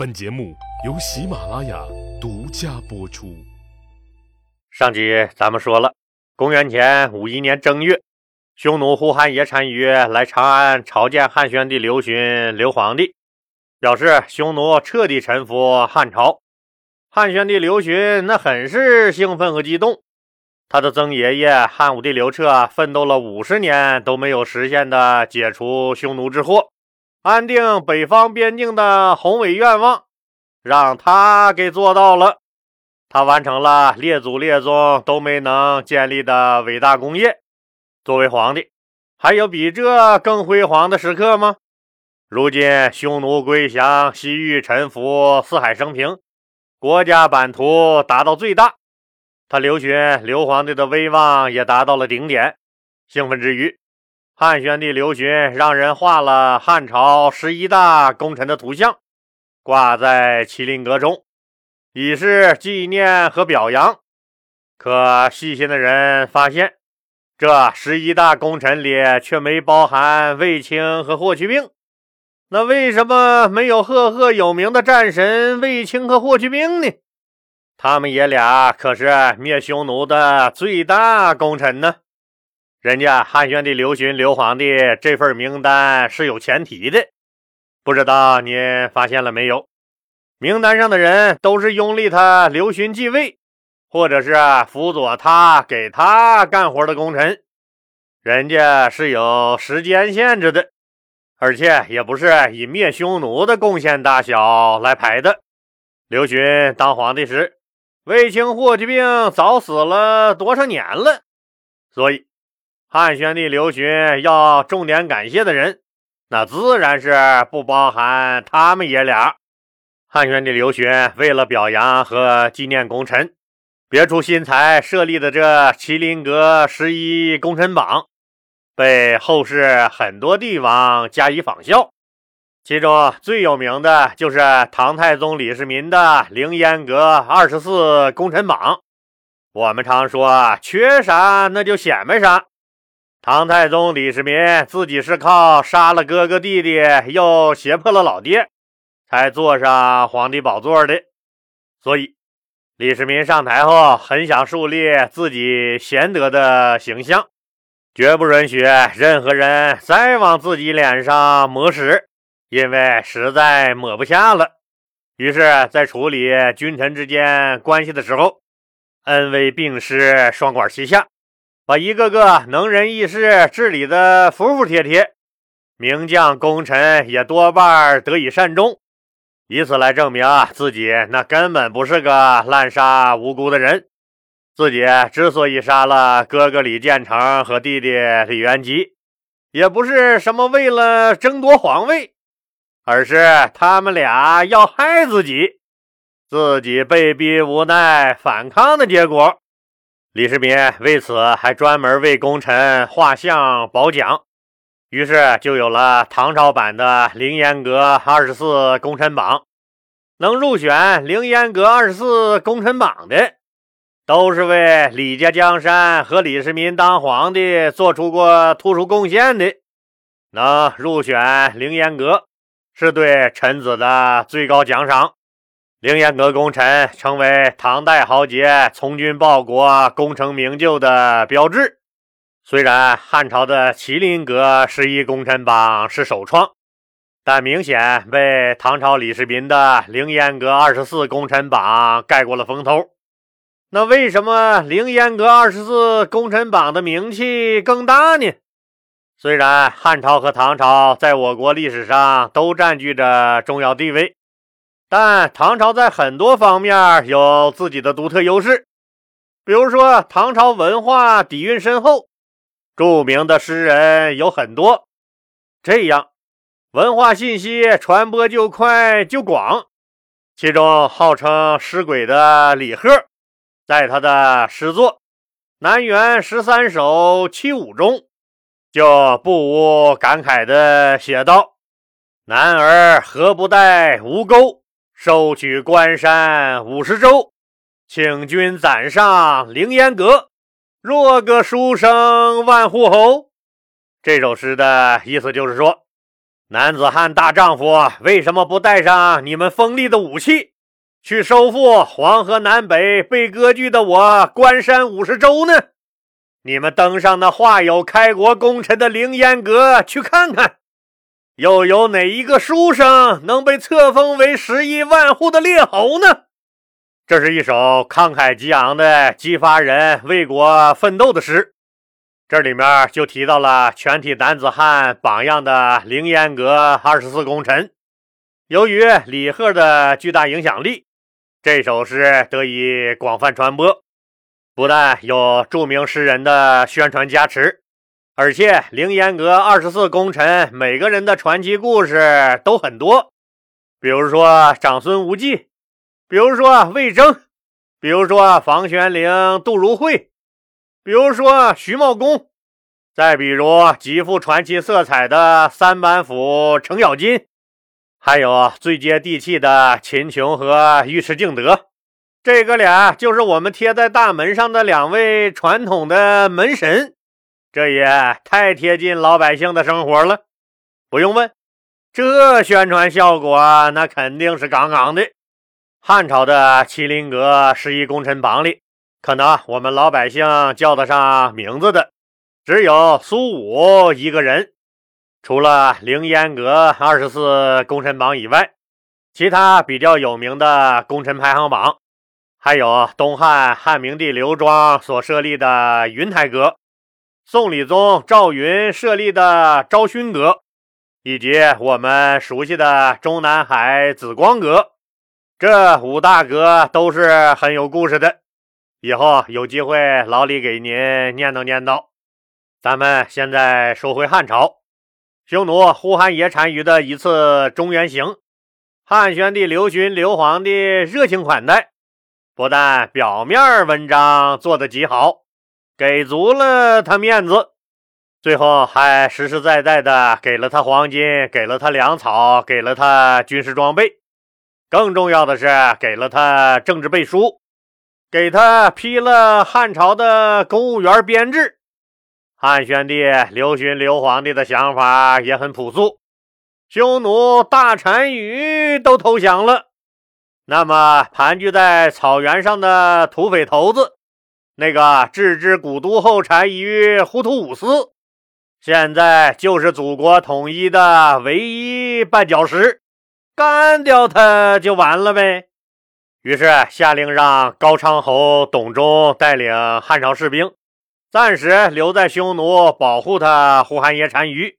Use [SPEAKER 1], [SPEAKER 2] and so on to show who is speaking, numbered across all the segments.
[SPEAKER 1] 本节目由喜马拉雅独家播出。
[SPEAKER 2] 上集咱们说了，公元前五一年正月，匈奴呼韩邪单于来长安朝见汉宣帝刘询、刘皇帝，表示匈奴彻底臣服汉朝。汉宣帝刘询那很是兴奋和激动。他的曾爷爷汉武帝刘彻奋斗了五十年都没有实现的解除匈奴之祸、安定北方边境的宏伟愿望，让他给做到了。他完成了列祖列宗都没能建立的伟大功业。作为皇帝，还有比这更辉煌的时刻吗？如今匈奴归降，西域臣服，四海升平，国家版图达到最大。他刘询刘皇帝的威望也达到了顶点，兴奋之余，汉宣帝刘询让人画了汉朝十一大功臣的图像，挂在麒麟阁中，以示纪念和表扬。可细心的人发现，这十一大功臣里却没包含卫青和霍去病。那为什么没有赫赫有名的战神卫青和霍去病呢？他们爷俩可是灭匈奴的最大功臣呢。人家汉宣帝刘询刘皇帝这份名单是有前提的，不知道您发现了没有？名单上的人都是拥立他刘询继位，或者是辅佐他给他干活的功臣。人家是有时间限制的，而且也不是以灭匈奴的贡献大小来排的。刘询当皇帝时。卫青、霍去病早死了多少年了？所以汉宣帝刘询要重点感谢的人，那自然是不包含他们爷俩。汉宣帝刘询为了表扬和纪念功臣，别出心裁设立的这麒麟阁十一功臣榜，被后世很多帝王加以仿效。其中最有名的就是唐太宗李世民的凌烟阁二十四功臣榜。我们常说缺啥那就显摆啥。唐太宗李世民自己是靠杀了哥哥弟弟，又胁迫了老爹，才坐上皇帝宝座的。所以李世民上台后，很想树立自己贤德的形象，绝不允许任何人再往自己脸上抹屎。因为实在抹不下了，于是，在处理君臣之间关系的时候，恩威并施，双管齐下，把一个个能人异士治理的服服帖帖，名将功臣也多半得以善终，以此来证明啊自己那根本不是个滥杀无辜的人。自己之所以杀了哥哥李建成和弟弟李元吉，也不是什么为了争夺皇位。而是他们俩要害自己，自己被逼无奈反抗的结果。李世民为此还专门为功臣画像褒奖，于是就有了唐朝版的凌烟阁二十四功臣榜。能入选凌烟阁二十四功臣榜的，都是为李家江山和李世民当皇帝做出过突出贡献的。能入选凌烟阁。是对臣子的最高奖赏。凌烟阁功臣成为唐代豪杰从军报国、功成名就的标志。虽然汉朝的麒麟阁十一功臣榜是首创，但明显被唐朝李世民的凌烟阁二十四功臣榜盖过了风头。那为什么凌烟阁二十四功臣榜的名气更大呢？虽然汉朝和唐朝在我国历史上都占据着重要地位，但唐朝在很多方面有自己的独特优势。比如说，唐朝文化底蕴深厚，著名的诗人有很多，这样文化信息传播就快就广。其中号称诗鬼的李贺，在他的诗作《南园十三首·七五》中。就不无感慨的写道：“男儿何不带吴钩，收取关山五十州，请君暂上凌烟阁，若个书生万户侯。”这首诗的意思就是说，男子汉大丈夫为什么不带上你们锋利的武器，去收复黄河南北被割据的我关山五十州呢？你们登上那画有开国功臣的凌烟阁去看看，又有哪一个书生能被册封为十亿万户的列侯呢？这是一首慷慨激昂的、激发人为国奋斗的诗。这里面就提到了全体男子汉榜样的凌烟阁二十四功臣。由于李贺的巨大影响力，这首诗得以广泛传播。不但有著名诗人的宣传加持，而且凌烟阁二十四功臣每个人的传奇故事都很多。比如说长孙无忌。比如说魏征，比如说房玄龄、杜如晦，比如说徐茂公，再比如极富传奇色彩的三板斧程咬金，还有最接地气的秦琼和尉迟敬德，这哥俩就是我们贴在大门上的两位传统的门神，这也太贴近老百姓的生活了。不用问，这宣传效果那肯定是杠杠的。汉朝的麒麟阁十一功臣榜里，可能我们老百姓叫得上名字的，只有苏武一个人。除了凌烟阁二十四功臣榜以外，其他比较有名的功臣排行榜，还有东汉汉明帝刘庄所设立的云台阁，宋理宗赵云设立的昭勋阁，以及我们熟悉的中南海紫光阁。这五大阁都是很有故事的，以后有机会老李给您念叨念叨。咱们现在说回汉朝，匈奴呼韩邪单于的一次中原行，汉宣帝刘询刘皇帝热情款待，不但表面文章做得极好，给足了他面子，最后还实实在在的给了他黄金，给了他粮草，给了他军事装备。更重要的是，给了他政治背书，给他批了汉朝的公务员编制。汉宣帝刘询刘皇帝的想法也很朴素，匈奴大单于都投降了，那么盘踞在草原上的土匪头子，那个置之古都后单于忽图武斯，现在就是祖国统一的唯一绊脚石。干掉他就完了呗。于是下令让高昌侯董忠带领汉朝士兵，暂时留在匈奴，保护他呼韩邪单于，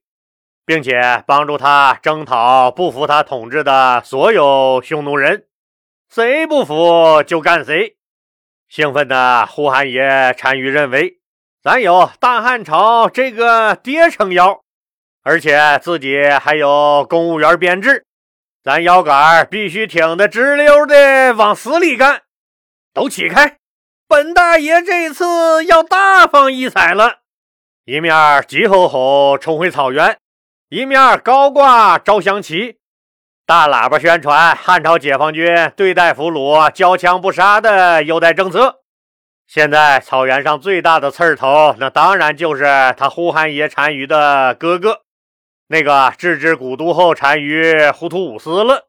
[SPEAKER 2] 并且帮助他征讨不服他统治的所有匈奴人，谁不服就干谁。兴奋的呼韩爷单于认为，咱有大汉朝这个爹撑腰，而且自己还有公务员编制。咱腰杆必须挺得直溜的，往死里干！都起开！本大爷这次要大放异彩了。一面急吼吼冲回草原，一面高挂招降旗，大喇叭宣传汉朝解放军对待俘虏交枪不杀的优待政策。现在草原上最大的刺儿头，那当然就是他呼韩邪单于的哥哥。那个置之古都后单于呼图武斯了，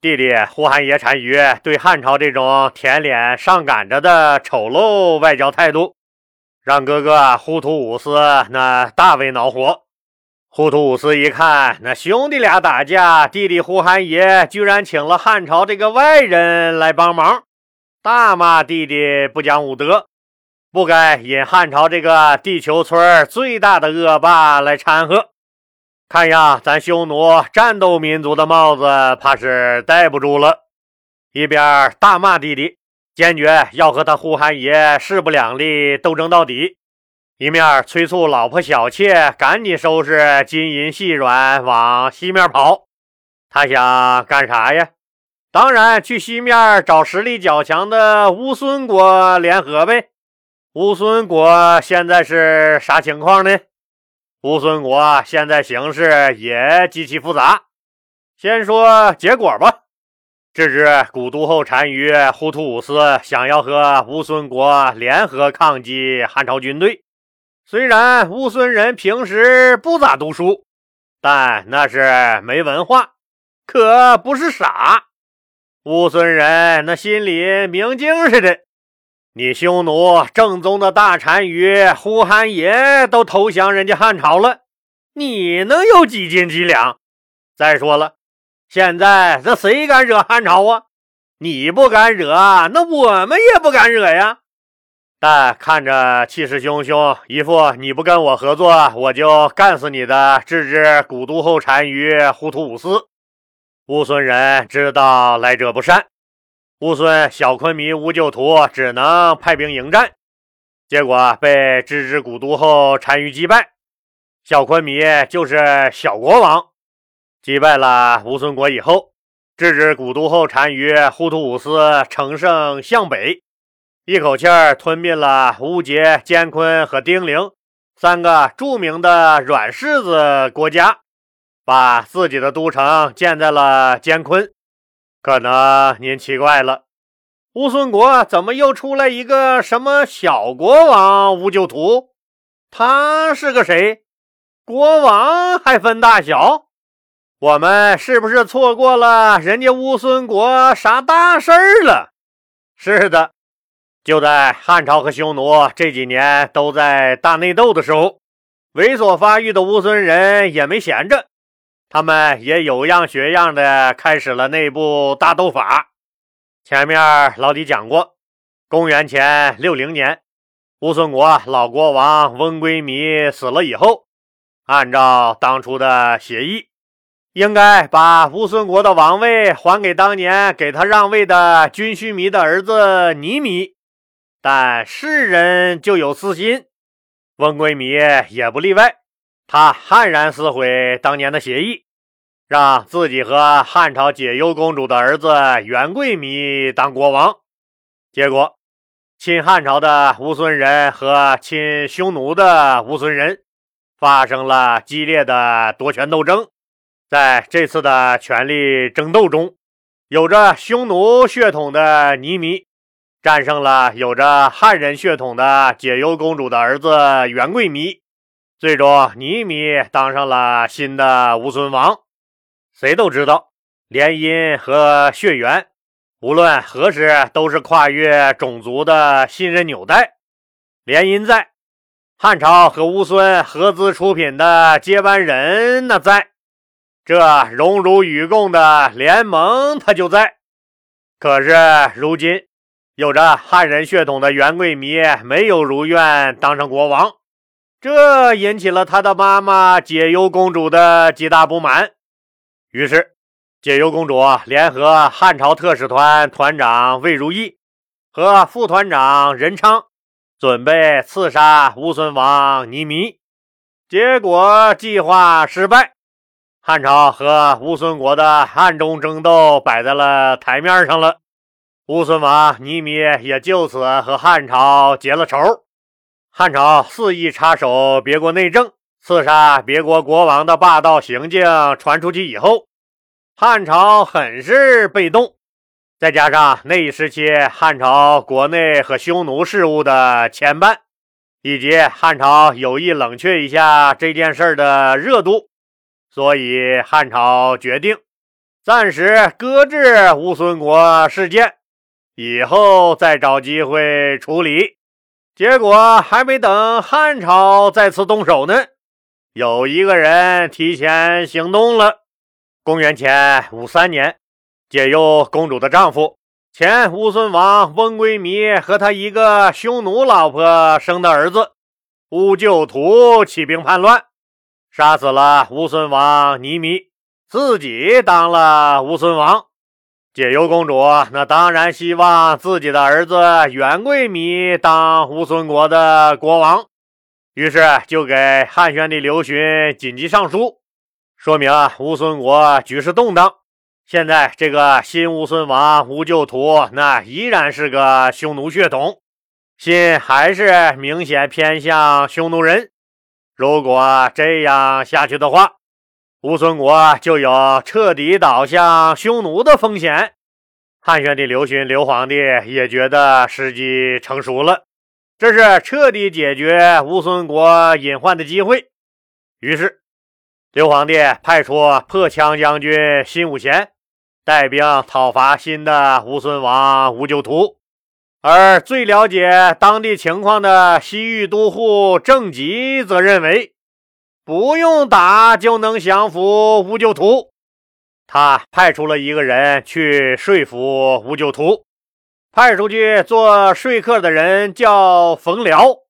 [SPEAKER 2] 弟弟呼韩邪单于对汉朝这种舔脸上赶着的丑陋外交态度，让哥哥呼图武斯那大为恼火。忽图武斯一看，那兄弟俩打架，弟弟呼韩爷居然请了汉朝这个外人来帮忙，大骂弟弟不讲武德，不该引汉朝这个地球村最大的恶霸来掺和。看样，咱匈奴战斗民族的帽子怕是戴不住了。一边大骂弟弟，坚决要和他呼韩爷势不两立，斗争到底；一面催促老婆小妾赶紧收拾金银细软，往西面跑。他想干啥呀？当然去西面找实力较强的乌孙国联合呗。乌孙国现在是啥情况呢？乌孙国现在形势也极其复杂。先说结果吧。这支古都后单于忽图武斯想要和乌孙国联合抗击汉朝军队。虽然乌孙人平时不咋读书，但那是没文化，可不是傻。乌孙人那心里明镜似的。你匈奴正宗的大单于呼韩邪都投降人家汉朝了，你能有几斤几两？再说了，现在这谁敢惹汉朝啊？你不敢惹，那我们也不敢惹呀。但看着气势汹汹，一副你不跟我合作，我就干死你的郅支古都后单于呼图武斯。乌孙人知道来者不善。乌孙小昆弥乌就图只能派兵迎战，结果被郅支古都后单于击败。小昆弥就是小国王，击败了乌孙国以后，郅支古都后单于呼图武斯乘胜向北，一口气儿吞并了乌杰、坚昆和丁零三个著名的软柿子国家，把自己的都城建在了坚昆。可能您奇怪了，乌孙国怎么又出来一个什么小国王乌就图？他是个谁？国王还分大小？我们是不是错过了人家乌孙国啥大事儿了？是的，就在汉朝和匈奴这几年都在大内斗的时候，猥琐发育的乌孙人也没闲着。他们也有样学样的开始了内部大斗法。前面老李讲过，公元前六零年，乌孙国老国王翁归靡死了以后，按照当初的协议，应该把乌孙国的王位还给当年给他让位的军须弥的儿子尼弥。但世人就有私心，翁归靡也不例外。他悍然撕毁当年的协议，让自己和汉朝解忧公主的儿子元贵弥当国王。结果，亲汉朝的乌孙人和亲匈奴的乌孙人发生了激烈的夺权斗争。在这次的权力争斗中，有着匈奴血统的尼弥战胜了有着汉人血统的解忧公主的儿子元贵弥。最终，尼米当上了新的乌孙王。谁都知道，联姻和血缘，无论何时都是跨越种族的信任纽带。联姻在，汉朝和乌孙合资出品的接班人那在，这荣辱与共的联盟他就在。可是如今，有着汉人血统的元贵弥没有如愿当上国王。这引起了他的妈妈解忧公主的极大不满，于是解忧公主联合汉朝特使团团长魏如意和副团长任昌，准备刺杀乌孙王尼弥。结果计划失败，汉朝和乌孙国的暗中争斗摆在了台面上了。乌孙王尼米也就此和汉朝结了仇。汉朝肆意插手别国内政、刺杀别国国王的霸道行径传出去以后，汉朝很是被动。再加上那一时期汉朝国内和匈奴事务的牵绊，以及汉朝有意冷却一下这件事的热度，所以汉朝决定暂时搁置乌孙国事件，以后再找机会处理。结果还没等汉朝再次动手呢，有一个人提前行动了。公元前五三年，解忧公主的丈夫前乌孙王翁归靡和他一个匈奴老婆生的儿子乌就图起兵叛乱，杀死了乌孙王尼弥，自己当了乌孙王。解忧公主那当然希望自己的儿子元贵弥当乌孙国的国王，于是就给汉宣帝刘询紧急上书，说明啊乌孙国局势动荡。现在这个新乌孙王乌就图那依然是个匈奴血统，心还是明显偏向匈奴人。如果这样下去的话，乌孙国就有彻底倒向匈奴的风险。汉宣帝刘询，刘皇帝也觉得时机成熟了，这是彻底解决乌孙国隐患的机会。于是，刘皇帝派出破羌将军辛武贤带兵讨伐新的乌孙王乌就图，而最了解当地情况的西域都护郑吉则认为，不用打就能降服乌就图。他派出了一个人去说服乌就图，派出去做说客的人叫冯辽。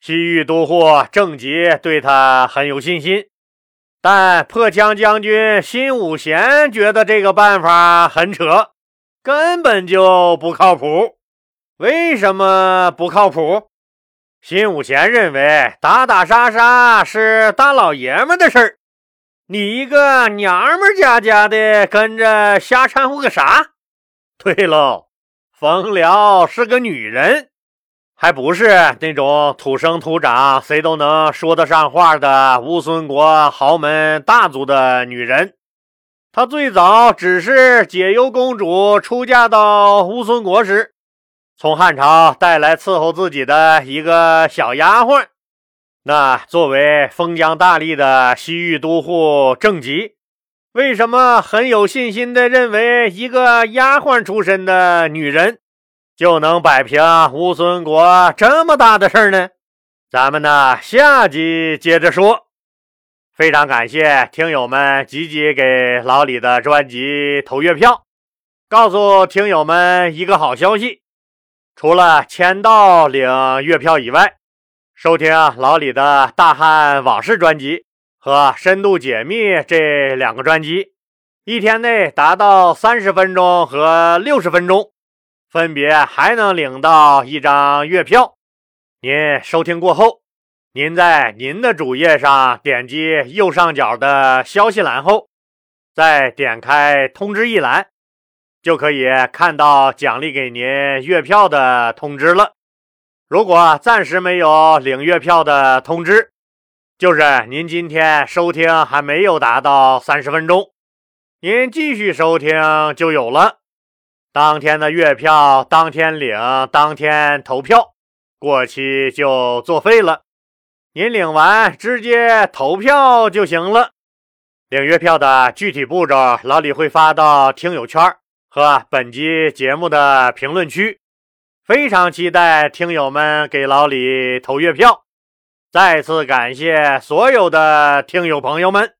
[SPEAKER 2] 西域都护郑吉对他很有信心。但破羌将军辛武贤觉得这个办法很扯，根本就不靠谱。为什么不靠谱？辛武贤认为打打杀杀是大老爷们的事儿，你一个娘们家家的跟着瞎掺和个啥？对喽，冯辽是个女人。还不是那种土生土长、谁都能说得上话的乌孙国豪门大族的女人。她最早只是解忧公主出嫁到乌孙国时，从汉朝带来伺候自己的一个小丫鬟。那作为封疆大吏的西域都护郑吉，为什么很有信心地认为一个丫鬟出身的女人？就能摆平乌孙国这么大的事儿呢？咱们呢下集接着说。非常感谢听友们积极给老李的专辑投月票。告诉听友们一个好消息：除了签到领月票以外，收听老李的大汉往事专辑和深度解密这两个专辑，一天内达到三十分钟和六十分钟。分别还能领到一张月票。您收听过后，您在您的主页上点击右上角的消息栏后，再点开通知一栏，就可以看到奖励给您月票的通知了。如果暂时没有领月票的通知，就是您今天收听还没有达到三十分钟，您继续收听就有了。当天的月票当天领，当天投票，过期就作废了。您领完直接投票就行了。领月票的具体步骤，老李会发到听友圈和本期节目的评论区。非常期待听友们给老李投月票。再次感谢所有的听友朋友们。